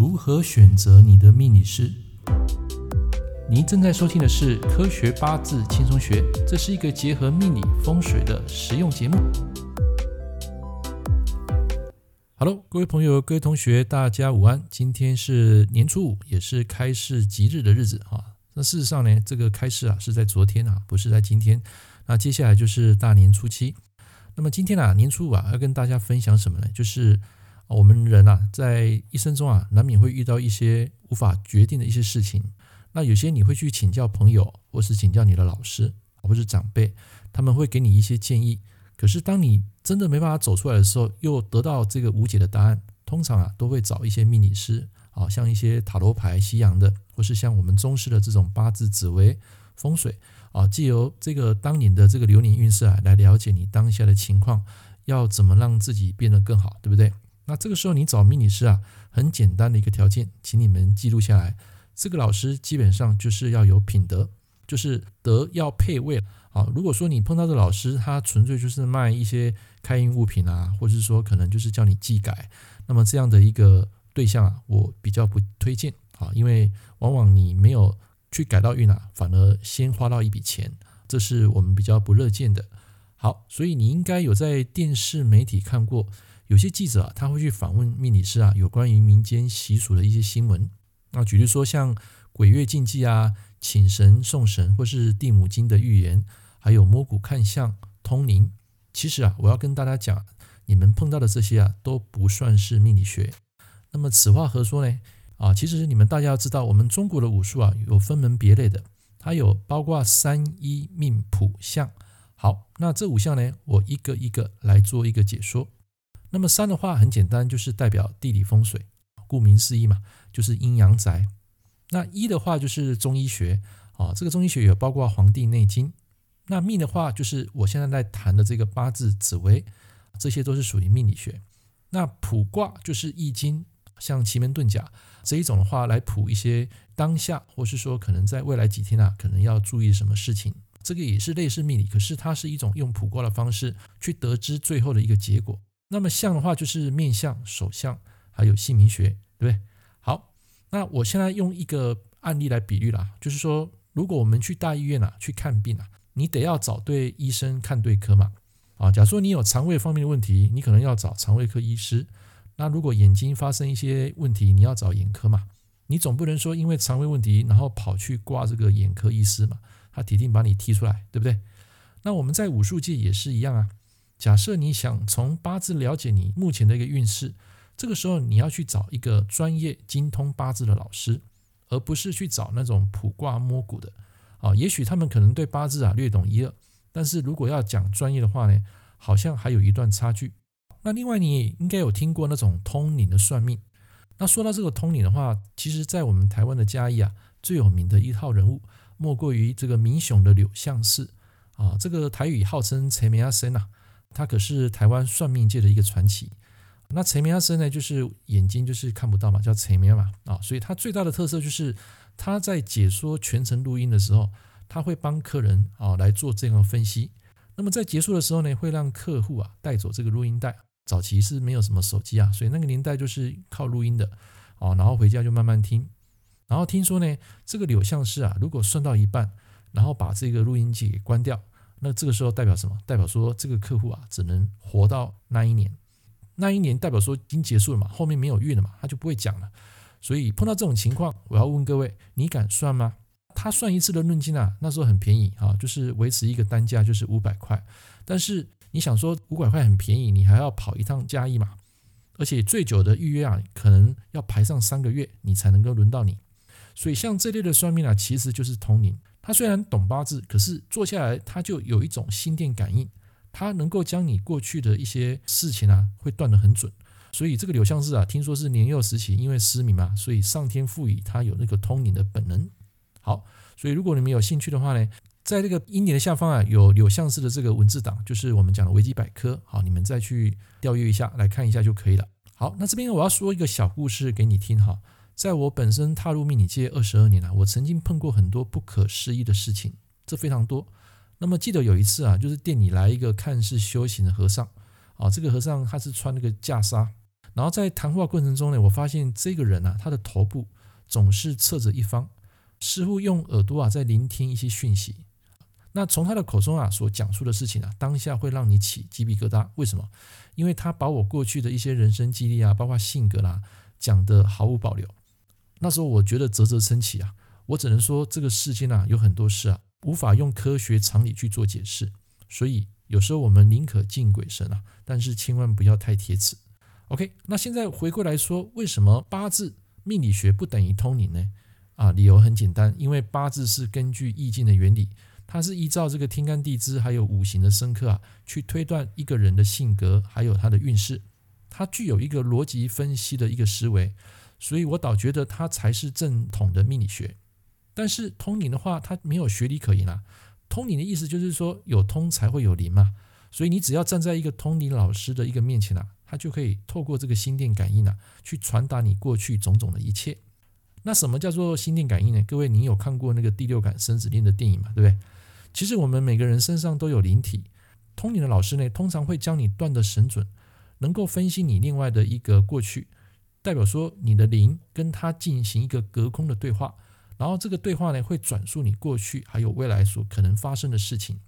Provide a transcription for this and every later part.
如何选择你的命理师？您正在收听的是《科学八字轻松学》，这是一个结合命理风水的实用节目。Hello，各位朋友、各位同学，大家午安！今天是年初五，也是开市吉日的日子啊。那事实上呢，这个开市啊是在昨天啊，不是在今天。那接下来就是大年初七。那么今天啊，年初五啊，要跟大家分享什么呢？就是我们人啊，在一生中啊，难免会遇到一些无法决定的一些事情。那有些你会去请教朋友，或是请教你的老师，或是长辈，他们会给你一些建议。可是当你真的没办法走出来的时候，又得到这个无解的答案，通常啊，都会找一些命理师，啊，像一些塔罗牌、西洋的，或是像我们中式的这种八字、紫微、风水。啊，借由这个当年的这个流年运势啊，来了解你当下的情况，要怎么让自己变得更好，对不对？那这个时候你找命理师啊，很简单的一个条件，请你们记录下来。这个老师基本上就是要有品德，就是德要配位啊。如果说你碰到的老师，他纯粹就是卖一些开运物品啊，或者是说可能就是叫你技改，那么这样的一个对象啊，我比较不推荐啊，因为往往你没有。去改到运啊，反而先花到一笔钱，这是我们比较不乐见的。好，所以你应该有在电视媒体看过，有些记者啊，他会去访问命理师啊，有关于民间习俗的一些新闻。那举例说，像鬼月禁忌啊、请神送神，或是地母经的预言，还有摸骨看相、通灵。其实啊，我要跟大家讲，你们碰到的这些啊，都不算是命理学。那么此话何说呢？啊，其实你们大家要知道，我们中国的武术啊，有分门别类的，它有包括三一命谱相。好，那这五项呢，我一个一个来做一个解说。那么三的话很简单，就是代表地理风水，顾名思义嘛，就是阴阳宅。那一的话就是中医学，啊，这个中医学有包括《黄帝内经》。那命的话，就是我现在在谈的这个八字、紫微，这些都是属于命理学。那卜卦就是易经。像奇门遁甲这一种的话，来卜一些当下，或是说可能在未来几天啊，可能要注意什么事情，这个也是类似命理，可是它是一种用卜卦的方式去得知最后的一个结果。那么相的话，就是面相、手相，还有姓名学，对不对？好，那我现在用一个案例来比喻啦，就是说，如果我们去大医院啊去看病啊，你得要找对医生，看对科嘛。啊，假如说你有肠胃方面的问题，你可能要找肠胃科医师。那如果眼睛发生一些问题，你要找眼科嘛？你总不能说因为肠胃问题，然后跑去挂这个眼科医师嘛？他铁定把你踢出来，对不对？那我们在武术界也是一样啊。假设你想从八字了解你目前的一个运势，这个时候你要去找一个专业精通八字的老师，而不是去找那种卜卦摸骨的啊。也许他们可能对八字啊略懂一二，但是如果要讲专业的话呢，好像还有一段差距。那另外，你应该有听过那种通灵的算命。那说到这个通灵的话，其实，在我们台湾的嘉义啊，最有名的一号人物，莫过于这个民雄的柳相士啊。这个台语号称“陈明阿生”呐，他可是台湾算命界的一个传奇。那陈明阿生呢，就是眼睛就是看不到嘛，叫陈明嘛啊。所以他最大的特色就是他在解说全程录音的时候，他会帮客人啊来做这样的分析。那么在结束的时候呢，会让客户啊带走这个录音带。早期是没有什么手机啊，所以那个年代就是靠录音的哦，然后回家就慢慢听。然后听说呢，这个柳相士啊，如果算到一半，然后把这个录音机给关掉，那这个时候代表什么？代表说这个客户啊，只能活到那一年。那一年代表说已经结束了嘛，后面没有运了嘛，他就不会讲了。所以碰到这种情况，我要问各位，你敢算吗？他算一次的论金啊，那时候很便宜啊，就是维持一个单价就是五百块，但是。你想说五百块很便宜，你还要跑一趟嘉义嘛？而且最久的预约啊，可能要排上三个月，你才能够轮到你。所以像这类的算命啊，其实就是通灵。他虽然懂八字，可是做下来他就有一种心电感应，他能够将你过去的一些事情啊，会断得很准。所以这个柳相士啊，听说是年幼时期因为失明嘛，所以上天赋予他有那个通灵的本能。好，所以如果你们有兴趣的话呢，在这个音频的下方啊，有柳相士的这个文字档，就是我们讲的维基百科。好，你们再去调阅一下，来看一下就可以了。好，那这边我要说一个小故事给你听哈。在我本身踏入命理界二十二年了，我曾经碰过很多不可思议的事情，这非常多。那么记得有一次啊，就是店里来一个看似修行的和尚啊，这个和尚他是穿那个袈裟，然后在谈话过程中呢，我发现这个人啊，他的头部总是侧着一方，似乎用耳朵啊在聆听一些讯息。那从他的口中啊所讲述的事情啊，当下会让你起鸡皮疙瘩。为什么？因为他把我过去的一些人生经历啊，包括性格啦、讲得毫无保留。那时候我觉得啧啧称奇啊，我只能说这个世间啊有很多事啊，无法用科学常理去做解释。所以有时候我们宁可敬鬼神啊，但是千万不要太贴齿。OK，那现在回过来说，为什么八字命理学不等于通灵呢？啊，理由很简单，因为八字是根据易经的原理。它是依照这个天干地支还有五行的生克啊，去推断一个人的性格还有他的运势，它具有一个逻辑分析的一个思维，所以我倒觉得它才是正统的命理学。但是通灵的话，它没有学理可言啊。通灵的意思就是说有通才会有灵嘛，所以你只要站在一个通灵老师的一个面前啊，他就可以透过这个心电感应啊，去传达你过去种种的一切。那什么叫做心电感应呢？各位，你有看过那个第六感生死恋的电影嘛？对不对？其实我们每个人身上都有灵体，通灵的老师呢，通常会将你断得神准，能够分析你另外的一个过去，代表说你的灵跟他进行一个隔空的对话，然后这个对话呢会转述你过去还有未来所可能发生的事情。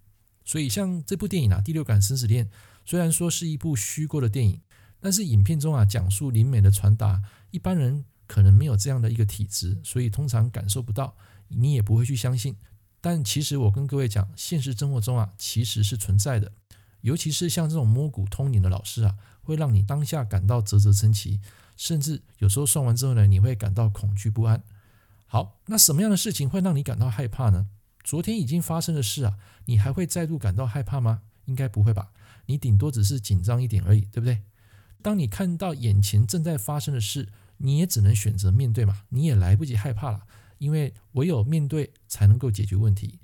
所以像这部电影啊，《第六感生死恋》，虽然说是一部虚构的电影，但是影片中啊讲述灵美的传达，一般人可能没有这样的一个体质，所以通常感受不到，你也不会去相信。但其实我跟各位讲，现实生活中啊，其实是存在的，尤其是像这种摸骨通灵的老师啊，会让你当下感到啧啧称奇，甚至有时候算完之后呢，你会感到恐惧不安。好，那什么样的事情会让你感到害怕呢？昨天已经发生的事啊，你还会再度感到害怕吗？应该不会吧，你顶多只是紧张一点而已，对不对？当你看到眼前正在发生的事，你也只能选择面对嘛，你也来不及害怕了。因为唯有面对才能够解决问题，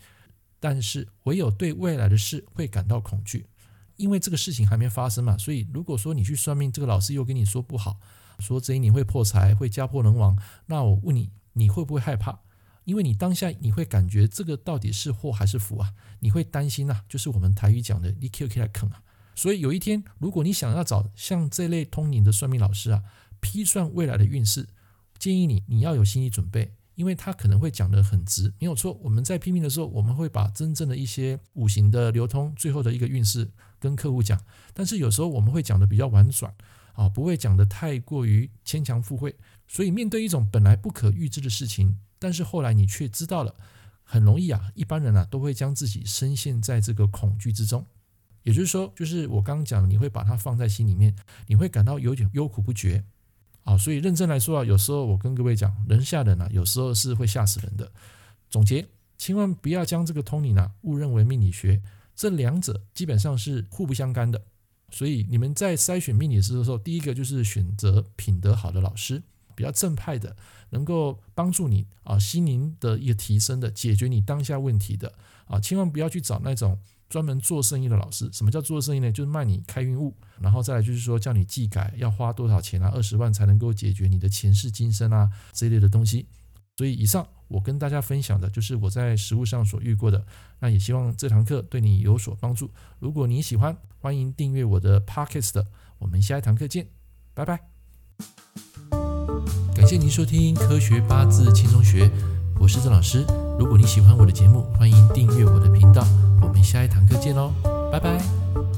但是唯有对未来的事会感到恐惧，因为这个事情还没发生嘛。所以如果说你去算命，这个老师又跟你说不好，说这一年会破财，会家破人亡，那我问你，你会不会害怕？因为你当下你会感觉这个到底是祸还是福啊？你会担心啊，就是我们台语讲的你 Q Q 来啃啊。所以有一天，如果你想要找像这类通灵的算命老师啊，批算未来的运势，建议你你要有心理准备。因为他可能会讲得很直，没有错。我们在批命的时候，我们会把真正的一些五行的流通，最后的一个运势跟客户讲。但是有时候我们会讲得比较婉转啊，不会讲得太过于牵强附会。所以面对一种本来不可预知的事情，但是后来你却知道了，很容易啊，一般人啊都会将自己深陷在这个恐惧之中。也就是说，就是我刚刚讲的，你会把它放在心里面，你会感到有点忧苦不绝。啊，所以认真来说啊，有时候我跟各位讲，人吓人啊，有时候是会吓死人的。总结，千万不要将这个通灵啊误认为命理学，这两者基本上是互不相干的。所以你们在筛选命理师的时候，第一个就是选择品德好的老师，比较正派的，能够帮助你啊心灵的一个提升的，解决你当下问题的啊，千万不要去找那种。专门做生意的老师，什么叫做生意呢？就是卖你开运物，然后再来就是说叫你技改，要花多少钱啊？二十万才能够解决你的前世今生啊这一类的东西。所以以上我跟大家分享的就是我在实务上所遇过的，那也希望这堂课对你有所帮助。如果你喜欢，欢迎订阅我的 Podcast。我们下一堂课见，拜拜。感谢您收听科学八字轻松学，我是郑老师。如果你喜欢我的节目，欢迎订阅我的频道。我们下一堂课见喽，拜拜。